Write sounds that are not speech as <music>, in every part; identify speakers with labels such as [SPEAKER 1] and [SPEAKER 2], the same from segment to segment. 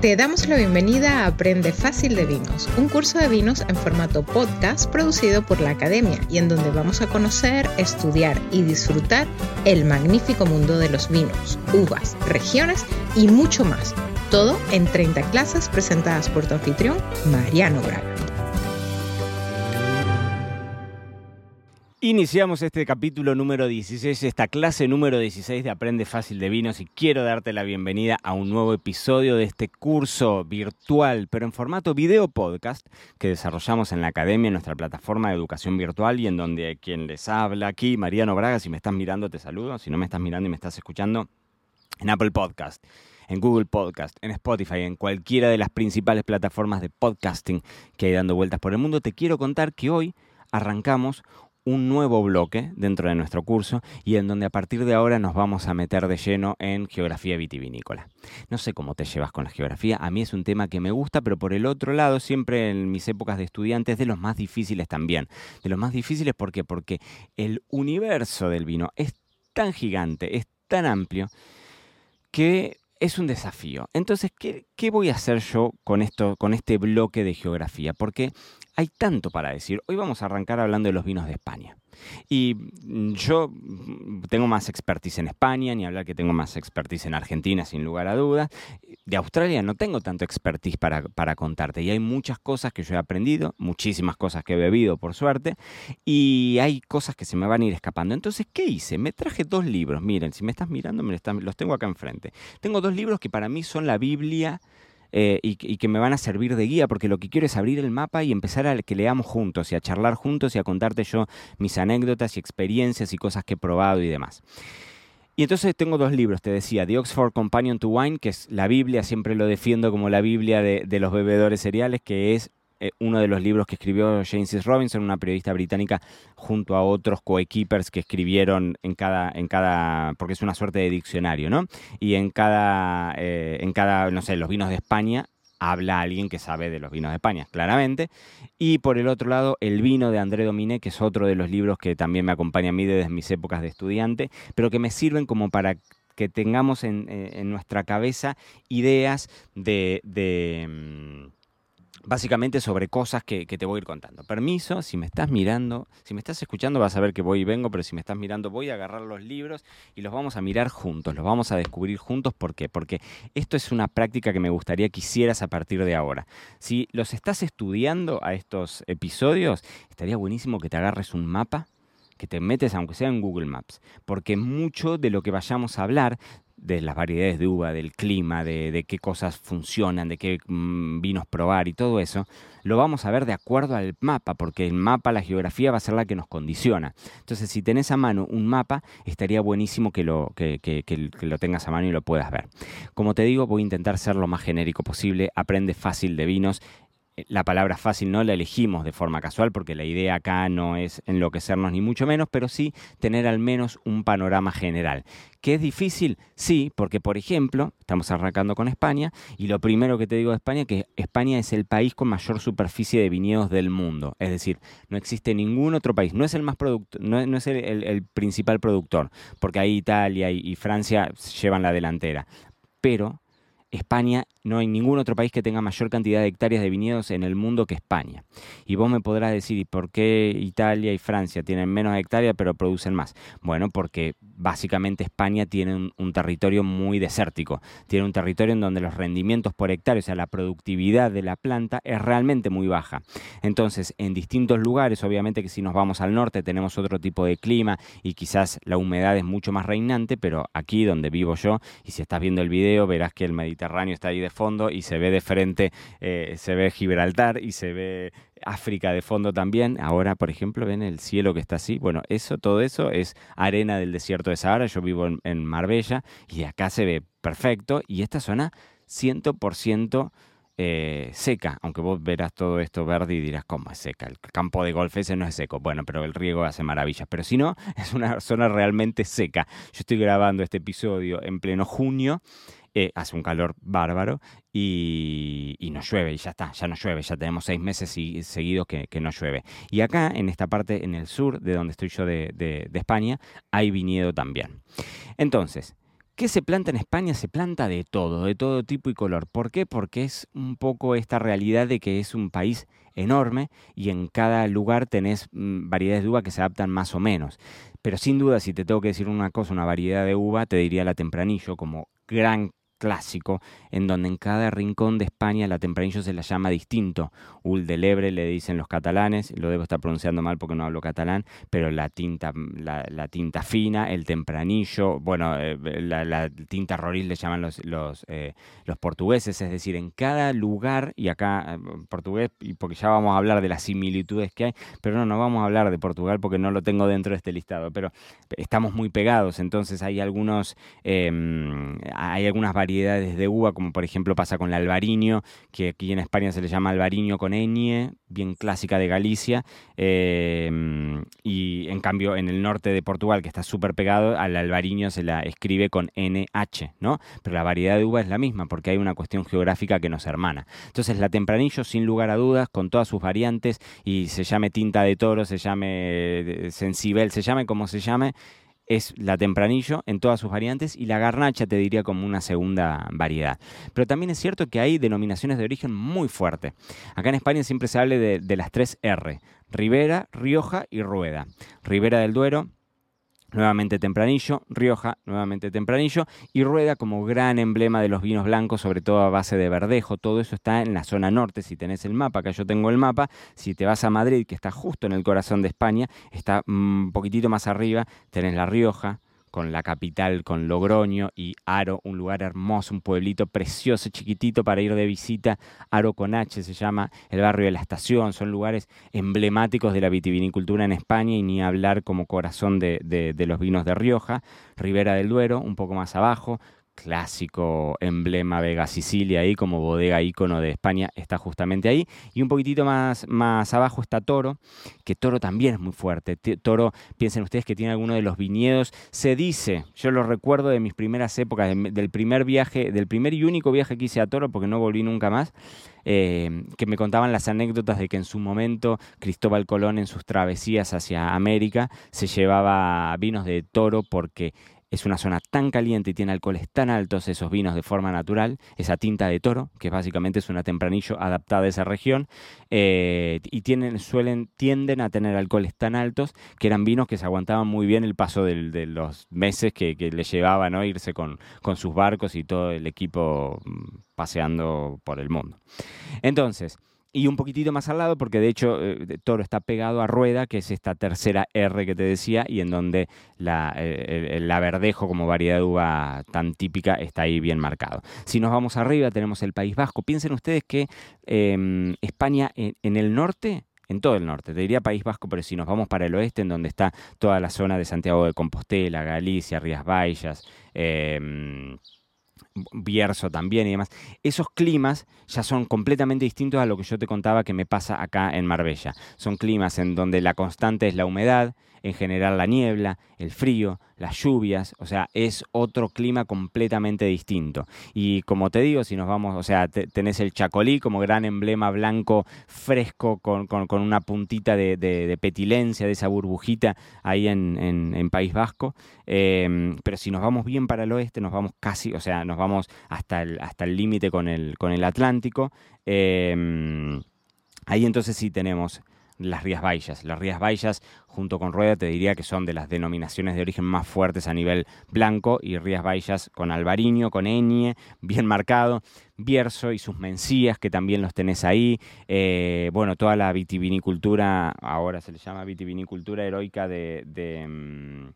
[SPEAKER 1] Te damos la bienvenida a Aprende Fácil de Vinos, un curso de vinos en formato podcast producido por la Academia y en donde vamos a conocer, estudiar y disfrutar el magnífico mundo de los vinos, uvas, regiones y mucho más. Todo en 30 clases presentadas por tu anfitrión, Mariano Braga.
[SPEAKER 2] Iniciamos este capítulo número 16, esta clase número 16 de Aprende Fácil de Vinos y quiero darte la bienvenida a un nuevo episodio de este curso virtual, pero en formato video podcast que desarrollamos en la Academia, en nuestra plataforma de educación virtual y en donde quien les habla aquí, Mariano Braga, si me estás mirando te saludo, si no me estás mirando y me estás escuchando, en Apple Podcast en Google Podcast, en Spotify, en cualquiera de las principales plataformas de podcasting que hay dando vueltas por el mundo, te quiero contar que hoy arrancamos un nuevo bloque dentro de nuestro curso y en donde a partir de ahora nos vamos a meter de lleno en geografía vitivinícola. No sé cómo te llevas con la geografía, a mí es un tema que me gusta, pero por el otro lado, siempre en mis épocas de estudiante es de los más difíciles también. De los más difíciles, ¿por qué? Porque el universo del vino es tan gigante, es tan amplio, que es un desafío. Entonces, ¿qué, ¿qué, voy a hacer yo con esto, con este bloque de geografía? Porque hay tanto para decir. Hoy vamos a arrancar hablando de los vinos de España. Y mm, yo mm, tengo más expertise en España, ni hablar que tengo más expertise en Argentina, sin lugar a dudas. De Australia no tengo tanto expertise para, para, contarte. Y hay muchas cosas que yo he aprendido, muchísimas cosas que he bebido, por suerte, y hay cosas que se me van a ir escapando. Entonces, ¿qué hice? Me traje dos libros. Miren, si me estás mirando, me los tengo acá enfrente. Tengo dos libros que para mí son la Biblia eh, y, que me van a servir de guía, porque lo que quiero es abrir el mapa y empezar a que leamos juntos y a charlar juntos y a contarte yo mis anécdotas y experiencias y cosas que he probado y demás. Y entonces tengo dos libros, te decía, The Oxford Companion to Wine, que es la Biblia, siempre lo defiendo como la Biblia de, de los bebedores cereales, que es eh, uno de los libros que escribió James Robinson, una periodista británica, junto a otros coequippers que escribieron en cada, en cada, porque es una suerte de diccionario, ¿no? Y en cada, eh, en cada, no sé, los vinos de España habla alguien que sabe de los vinos de España, claramente. Y por el otro lado, El vino de André Dominé, que es otro de los libros que también me acompaña a mí desde mis épocas de estudiante, pero que me sirven como para que tengamos en, eh, nuestra cabeza ideas de mm, básicamente sobre cosas que, te voy a ir contando. Permiso, si me estás mirando, si me estás escuchando vas a ver que voy y vengo, pero si me estás mirando voy a agarrar los libros y los vamos a mirar juntos, los vamos a descubrir juntos. ¿Por qué? Porque esto es una práctica que me gustaría que hicieras a partir de ahora. Si los estás estudiando a estos episodios, estaría buenísimo que te agarres un mapa que te metes, aunque sea en Google Maps, porque mucho de lo que vayamos a hablar de las variedades de uva, del clima, de, qué cosas funcionan, de qué mm, vinos probar y todo eso, lo vamos a ver de acuerdo al mapa, porque el mapa, la geografía va a ser la que nos condiciona. Entonces, si tenés a mano un mapa, estaría buenísimo que lo, que lo tengas a mano y lo puedas ver. Como te digo, voy a intentar ser lo más genérico posible, aprende fácil de vinos la palabra fácil no la elegimos de forma casual porque la idea acá no es enloquecernos ni mucho menos, pero sí tener al menos un panorama general. ¿Qué es difícil? Sí, porque por ejemplo, estamos arrancando con España y lo primero que te digo de España es que España es el país con mayor superficie de viñedos del mundo. Es decir, no existe ningún otro país, no es el más no, es el, principal productor, porque ahí Italia y Francia llevan la delantera. Pero España, no hay ningún otro país que tenga mayor cantidad de hectáreas de viñedos en el mundo que España. Y vos me podrás decir, ¿y por qué Italia y Francia tienen menos hectáreas pero producen más? Bueno, porque básicamente España tiene un, territorio muy desértico. Tiene un territorio en donde los rendimientos por hectárea, o sea, la productividad de la planta es realmente muy baja. Entonces, en distintos lugares, obviamente que si nos vamos al norte tenemos otro tipo de clima y quizás la humedad es mucho más reinante, pero aquí donde vivo yo, y si estás viendo el video verás que el Mediterráneo Mediterráneo está ahí de fondo y se ve de frente, eh, se ve Gibraltar y se ve África de fondo también. Ahora, por ejemplo, ven el cielo que está así. Bueno, eso, todo eso es arena del desierto de Sahara. Yo vivo en, Marbella y acá se ve perfecto. Y esta zona 100% eh, seca, aunque vos verás todo esto verde y dirás, ¿cómo es seca? El campo de golf ese no es seco. Bueno, pero el riego hace maravillas. Pero si no, <laughs> es una zona realmente seca. Yo estoy grabando este episodio en pleno junio eh, hace un calor bárbaro y, no llueve, y ya está, ya no llueve, ya tenemos seis meses seguidos que, no llueve. Y acá, en esta parte, en el sur de donde estoy yo de, España, hay viñedo también. Entonces, ¿Qué se planta en España? Se planta de todo, de todo tipo y color. ¿Por qué? Porque es un poco esta realidad de que es un país enorme y en cada lugar tenés mm, variedades de uva que se adaptan más o menos. Pero sin duda, si te tengo que decir una cosa, una variedad de uva, te diría la tempranillo como gran clásico, en donde en cada rincón de España la tempranillo se la llama distinto. Ul de Lebre le dicen los catalanes, lo debo estar pronunciando mal porque no hablo catalán, pero la tinta, la, tinta fina, el tempranillo, bueno, eh, la, tinta roril le llaman los, eh, los, portugueses, es decir, en cada lugar, y acá eh, portugués, porque ya vamos a hablar de las similitudes que hay, pero no, no vamos a hablar de Portugal porque no lo tengo dentro de este listado, pero estamos muy pegados, entonces hay algunos, em, hay algunas variedades variedades de uva, como por ejemplo pasa con el albariño, que aquí en España se le llama albariño con ñ, bien clásica de Galicia, eh, y en cambio en el norte de Portugal, que está súper pegado, al albariño se la escribe con NH, ¿no? Pero la variedad de uva es la misma, porque hay una cuestión geográfica que nos hermana. Entonces la tempranillo, sin lugar a dudas, con todas sus variantes, y se llame tinta de toro, se llame eh, sensibel, se llame como se llame, es la tempranillo en todas sus variantes y la garnacha te diría como una segunda variedad. Pero también es cierto que hay denominaciones de origen muy fuerte. Acá en España siempre se habla de, de las tres R, Ribera, Rioja y Rueda. Ribera del Duero, nuevamente Tempranillo, Rioja, nuevamente Tempranillo, y Rueda como gran emblema de los vinos blancos, sobre todo a base de verdejo. Todo eso está en la zona norte, si tenés el mapa, acá yo tengo el mapa, si te vas a Madrid, que está justo en el corazón de España, está un poquitito más arriba, tenés La Rioja, con la capital, con Logroño y Aro, un lugar hermoso, un pueblito precioso, chiquitito para ir de visita. Aro con H se llama el barrio de la estación, son lugares emblemáticos de la vitivinicultura en España y ni hablar como corazón de, de los vinos de Rioja. Ribera del Duero, un poco más abajo, clásico emblema Vega Sicilia ahí como bodega ícono de España está justamente ahí. Y un poquitito más, más abajo está Toro que Toro también es muy fuerte. Toro piensen ustedes que tiene alguno de los viñedos. Se dice yo lo recuerdo de mis primeras épocas del primer viaje del primer y único viaje que hice a Toro porque no volví nunca más eh, que me contaban las anécdotas de que en su momento Cristóbal Colón en sus travesías hacia América se llevaba vinos de Toro porque es una zona tan caliente y tiene alcoholes tan altos esos vinos de forma natural, esa tinta de toro, que básicamente es una tempranillo adaptada a esa región, eh, y suelen, tienden a tener alcoholes tan altos que eran vinos que se aguantaban muy bien el paso de los meses que, que les llevaba ¿no? irse con, con sus barcos y todo el equipo mm, paseando por el mundo. Entonces, y un poquitito más al lado, porque de hecho eh, Toro está pegado a Rueda, que es esta tercera R que te decía, y en donde la, eh, el, verdejo como variedad de uva tan típica está ahí bien marcado. Si nos vamos arriba, tenemos el País Vasco. Piensen ustedes que em, España en, el norte en todo el norte, te diría País Vasco, pero si nos vamos para el oeste, en donde está toda la zona de Santiago de Compostela, Galicia, Rías Baixas, eh, Bierzo también y demás, esos climas ya son completamente distintos a lo que yo te contaba que me pasa acá en Marbella. Son climas en donde la constante es la humedad, en general la niebla, el frío, las lluvias, o sea, es otro clima completamente distinto. Y como te digo, si nos vamos, o sea, tenés el Chacolí como gran emblema blanco fresco con, una puntita de, petilencia, de esa burbujita ahí en, País Vasco. Em, pero si nos vamos bien para el oeste, nos vamos casi, o sea, nos vamos hasta el hasta límite con el, con el Atlántico. Em, ahí entonces sí tenemos las Rías Baixas. Las Rías Baixas, junto con Rueda, te diría que son de las denominaciones de origen más fuertes a nivel blanco, y Rías Baixas con Albariño, con Eñe, bien marcado, Bierzo y sus mencías, que también los tenés ahí, eh, bueno, toda la vitivinicultura, ahora se le llama vitivinicultura heroica de... Mm,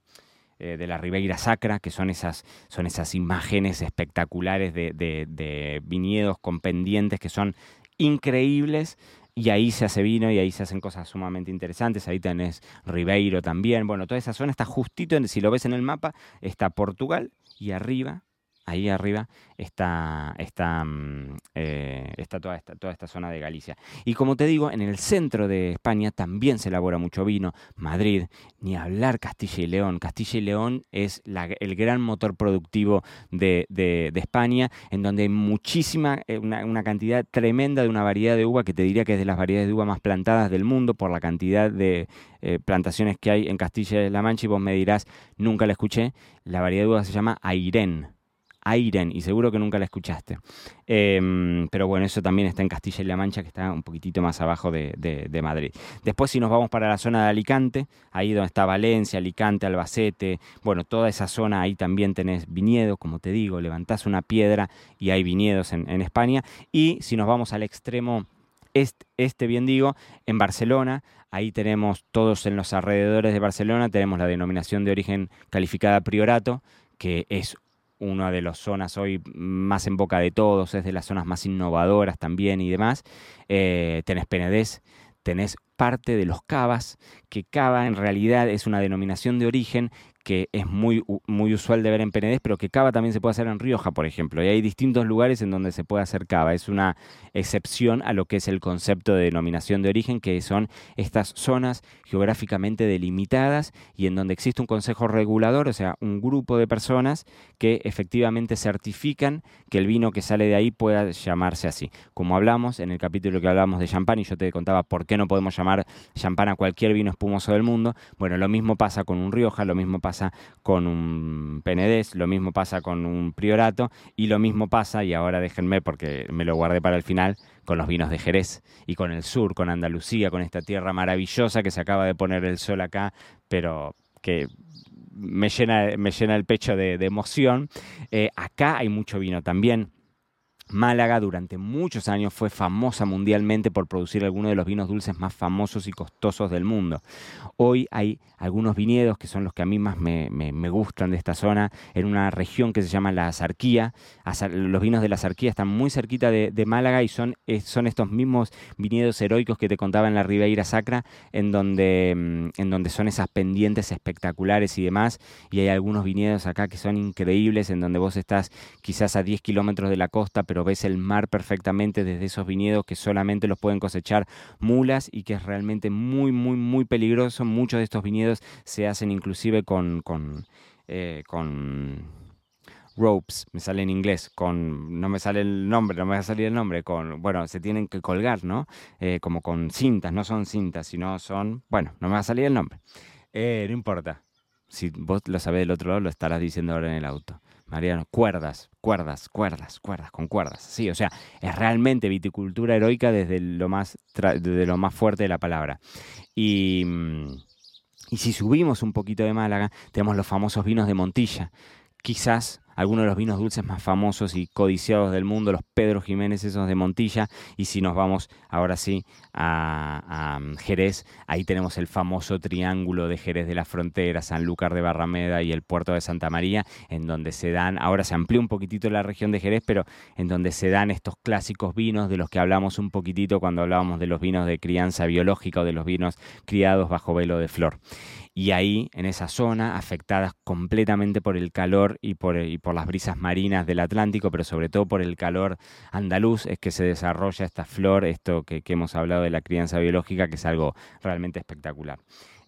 [SPEAKER 2] eh, de la Ribeira Sacra, que son esas, son esas imágenes espectaculares de, de viñedos con pendientes que son increíbles y ahí se hace vino y ahí se hacen cosas sumamente interesantes. Ahí tenés Ribeiro también. Bueno, toda esa zona está justito, si lo ves en el mapa, está Portugal y arriba ahí arriba está, mm, eh, toda, esta, zona de Galicia. Y como te digo, en el centro de España también se elabora mucho vino. Madrid, ni hablar Castilla y León. Castilla y León es el gran motor productivo de, España, en donde hay muchísima, eh, una, cantidad tremenda de una variedad de uva que te diría que es de las variedades de uva más plantadas del mundo por la cantidad de eh, plantaciones que hay en Castilla-La Mancha y vos me dirás, nunca la escuché. La variedad de uva se llama Airén Airen, y seguro que nunca la escuchaste. Em, pero bueno, eso también está en Castilla y La Mancha, que está un poquitito más abajo de, Madrid. Después, si nos vamos para la zona de Alicante, ahí donde está Valencia, Alicante, Albacete, bueno, toda esa zona, ahí también tenés viñedos, como te digo, levantás una piedra y hay viñedos en, España. Y si nos vamos al extremo este, este, bien digo, en Barcelona, ahí tenemos todos en los alrededores de Barcelona, tenemos la denominación de origen calificada priorato, que es una de las zonas hoy más en boca de todos, es de las zonas más innovadoras también y demás. Eh, tenés Penedés, tenés parte de los cavas, que cava en realidad es una denominación de origen que es muy, muy usual de ver en Penedés, pero que cava también se puede hacer en Rioja, por ejemplo. Y hay distintos lugares en donde se puede hacer cava. Es una excepción a lo que es el concepto de denominación de origen, que son estas zonas geográficamente delimitadas y en donde existe un consejo regulador, o sea, un grupo de personas que efectivamente certifican que el vino que sale de ahí pueda llamarse así. Como hablamos en el capítulo que hablamos de champán y yo te contaba por qué no podemos llamar champán a cualquier vino espumoso del mundo, bueno, lo mismo pasa con un Rioja, lo mismo pasa pasa con un Penedés, lo mismo pasa con un Priorato y lo mismo pasa, y ahora déjenme porque me lo guardé para el final, con los vinos de Jerez y con el sur, con Andalucía, con esta tierra maravillosa que se acaba de poner el sol acá, pero que me llena, me llena el pecho de, emoción. Eh, acá hay mucho vino también. Málaga durante muchos años fue famosa mundialmente por producir algunos de los vinos dulces más famosos y costosos del mundo. Hoy hay algunos viñedos que son los que a mí más me, gustan de esta zona, en una región que se llama la Azarquía. Los vinos de la Azarquía están muy cerquita de, Málaga y son, son estos mismos viñedos heroicos que te contaba en la Ribeira Sacra, en donde, mm, en donde son esas pendientes espectaculares y demás. Y hay algunos viñedos acá que son increíbles, en donde vos estás quizás a 10 kilómetros de la costa, pero ves el mar perfectamente desde esos viñedos que solamente los pueden cosechar mulas y que es realmente muy, muy, muy peligroso. Muchos de estos viñedos se hacen inclusive con, con, eh, ropes, me sale en inglés, con, no me sale el nombre, no me va a salir el nombre, con, bueno, se tienen que colgar, ¿no? Eh, como con cintas, no son cintas, sino son, bueno, no me va a salir el nombre. Eh, no importa. Si vos lo sabés del otro lado, lo estarás diciendo ahora en el auto. Mariano, cuerdas, cuerdas, cuerdas, cuerdas, con cuerdas. Sí, o sea, es realmente viticultura heroica desde lo más, desde lo más fuerte de la palabra. Y, y si subimos un poquito de Málaga, tenemos los famosos vinos de Montilla. Quizás algunos de los vinos dulces más famosos y codiciados del mundo, los Pedro Jiménez, esos de Montilla. Y si nos vamos ahora sí a, mm, Jerez, ahí tenemos el famoso triángulo de Jerez de la Frontera, Sanlúcar de Barrameda y el puerto de Santa María, en donde se dan, ahora se amplió un poquitito la región de Jerez, pero en donde se dan estos clásicos vinos de los que hablamos un poquitito cuando hablábamos de los vinos de crianza biológica o de los vinos criados bajo velo de flor y ahí, en esa zona, afectadas completamente por el calor y por, y por las brisas marinas del Atlántico, pero sobre todo por el calor andaluz, es que se desarrolla esta flor, esto que, hemos hablado de la crianza biológica, que es algo realmente espectacular.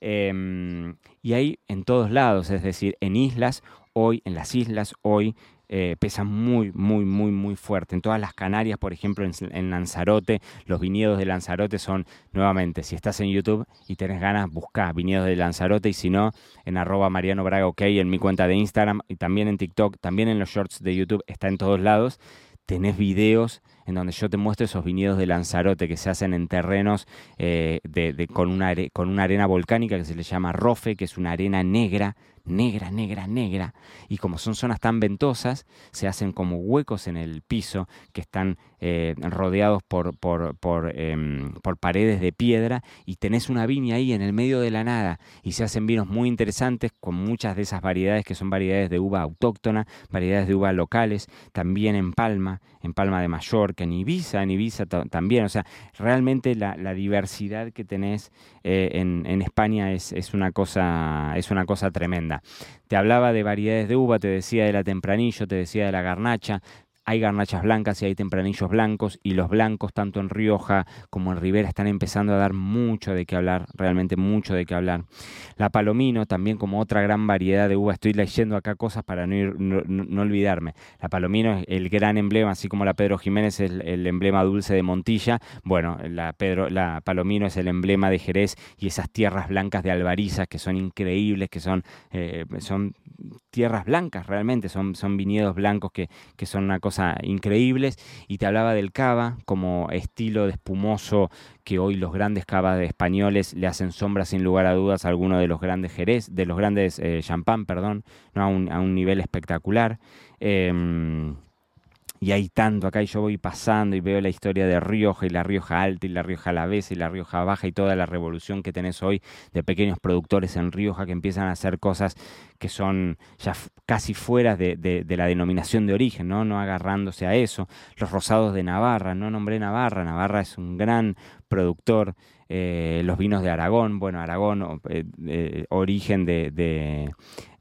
[SPEAKER 2] Em, y ahí en todos lados, es decir, en islas, hoy, en las islas, hoy eh, pesa muy, muy, muy, muy fuerte. En todas las Canarias, por ejemplo, en, Lanzarote, los viñedos de Lanzarote son, nuevamente, si estás en YouTube y tenés ganas, busca viñedos de Lanzarote y si no, en arroba Mariano Braga OK, en mi cuenta de Instagram y también en TikTok, también en los shorts de YouTube, está en todos lados. Tenés videos en donde yo te muestro esos viñedos de Lanzarote que se hacen en terrenos eh, de, con, una, con una arena volcánica que se le llama rofe, que es una arena negra, negra, negra, negra. Y como son zonas tan ventosas, se hacen como huecos en el piso que están eh, rodeados por, por, por, em, por, paredes de piedra y tenés una viña ahí en el medio de la nada y se hacen vinos muy interesantes con muchas de esas variedades que son variedades de uva autóctona, variedades de uva locales, también en Palma, en Palma de Mallorca Mallorca, en Ibiza, en Ibiza también. O sea, realmente la, diversidad que tenés eh, en, en, España es, es, una cosa, es una cosa tremenda. Te hablaba de variedades de uva, te decía de la tempranillo, te decía de la garnacha, hay garnachas blancas y hay tempranillos blancos y los blancos tanto en Rioja como en Ribera están empezando a dar mucho de qué hablar, realmente mucho de qué hablar. La Palomino también como otra gran variedad de uva, estoy leyendo acá cosas para no, no, olvidarme. La Palomino es el gran emblema, así como la Pedro Jiménez es el, emblema dulce de Montilla. Bueno, la, Pedro, la Palomino es el emblema de Jerez y esas tierras blancas de Albarizas que son increíbles, que son, eh, son tierras blancas realmente, son, son viñedos blancos que, que son una cosa increíbles y te hablaba del cava como estilo de espumoso que hoy los grandes cavas españoles le hacen sombra sin lugar a dudas a alguno de los grandes jerez, de los grandes eh, champán, perdón, ¿no? a, un, a, un, nivel espectacular. Em, y hay tanto, acá y yo voy pasando y veo la historia de Rioja y la Rioja Alta y la Rioja Alavesa y la Rioja Baja y toda la revolución que tenés hoy de pequeños productores en Rioja que empiezan a hacer cosas que son ya casi fuera de, la denominación de origen, ¿no? no agarrándose a eso. Los rosados de Navarra, no nombré Navarra, Navarra es un gran productor. Eh, los vinos de Aragón, bueno, Aragón, eh, eh, origen de,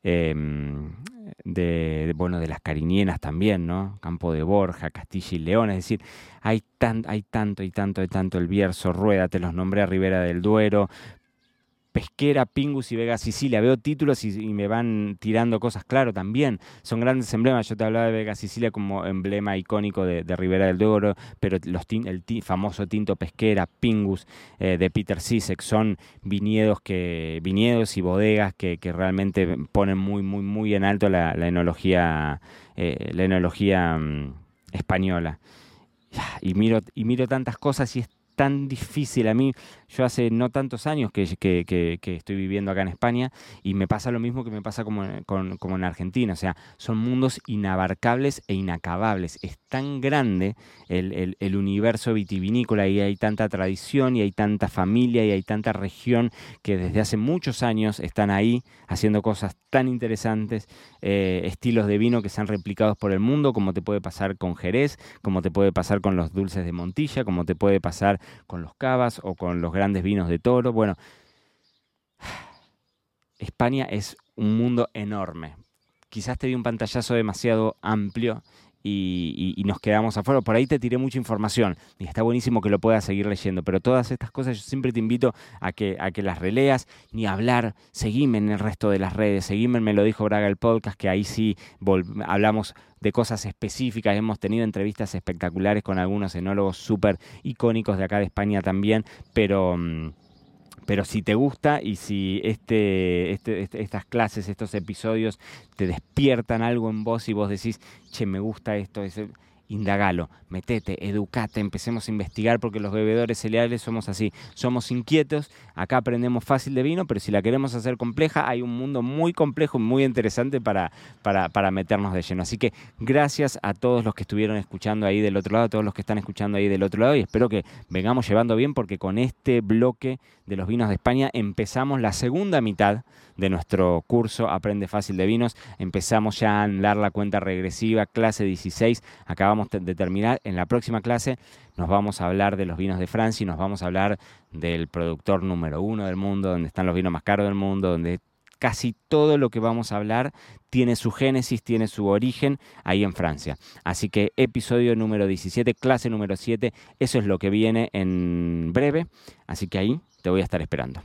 [SPEAKER 2] em, de, bueno, de las cariñenas también, ¿no? Campo de Borja, Castilla y León, es decir, hay, tan, hay tanto y tanto y tanto el Bierzo, Rueda, te los nombré a Ribera del Duero, Pesquera, Pingus y Vega Sicilia. Veo títulos y, me van tirando cosas, claro, también. Son grandes emblemas. Yo te hablaba de Vega Sicilia como emblema icónico de, Ribera del Duero, pero los el famoso tinto Pesquera, Pingus eh, de Peter Sisek son viñedos, que, viñedos y bodegas que, realmente ponen muy, muy, muy en alto la, enología, la enología eh, mm, española. Y miro, y miro tantas cosas y es tan difícil a mí. Yo hace no tantos años que, estoy viviendo acá en España y me pasa lo mismo que me pasa como, en Argentina. O sea, son mundos inabarcables e inacabables. Es tan grande el, universo vitivinícola y hay tanta tradición y hay tanta familia y hay tanta región que desde hace muchos años están ahí haciendo cosas tan interesantes, eh, estilos de vino que se han replicado por el mundo, como te puede pasar con Jerez, como te puede pasar con los dulces de Montilla, como te puede pasar con los cavas o con los grandes vinos de toro. Bueno, España es un mundo enorme. Quizás te di un pantallazo demasiado amplio y, nos quedamos afuera. Por ahí te tiré mucha información. Y está buenísimo que lo puedas seguir leyendo, pero todas estas cosas yo siempre te invito a que, a que las releas, ni hablar, seguime en el resto de las redes, seguime Me lo dijo Braga el podcast, que ahí sí hablamos de cosas específicas, hemos tenido entrevistas espectaculares con algunos enólogos súper icónicos de acá de España también, pero... Pero si te gusta y si este, este, este, estas clases, estos episodios te despiertan algo en vos y vos decís, che, me gusta esto, indagalo, metete, educate, empecemos a investigar porque los bebedores cereales somos así, somos inquietos, acá aprendemos fácil de vino, pero si la queremos hacer compleja, hay un mundo muy complejo, muy interesante para, para, para meternos de lleno. Así que gracias a todos los que estuvieron escuchando ahí del otro lado, a todos los que están escuchando ahí del otro lado y espero que vengamos llevando bien porque con este bloque de los vinos de España empezamos la segunda mitad de nuestro curso Aprende Fácil de Vinos. Empezamos ya a andar la cuenta regresiva, clase 16. Acabamos de terminar. En la próxima clase nos vamos a hablar de los vinos de Francia y nos vamos a hablar del productor número uno del mundo, donde están los vinos más caros del mundo, donde casi todo lo que vamos a hablar tiene su génesis, tiene su origen ahí en Francia. Así que episodio número 17, clase número 7, eso es lo que viene en breve. Así que ahí te voy a estar esperando.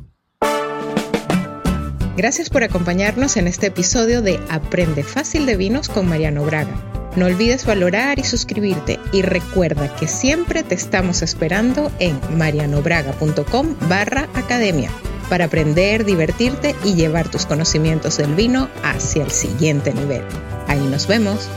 [SPEAKER 1] Gracias por acompañarnos en este episodio de Aprende Fácil de Vinos con Mariano Braga. No olvides valorar y suscribirte y recuerda que siempre te estamos esperando en marianobraga.com barra academia para aprender, divertirte y llevar tus conocimientos del vino hacia el siguiente nivel. Ahí nos vemos.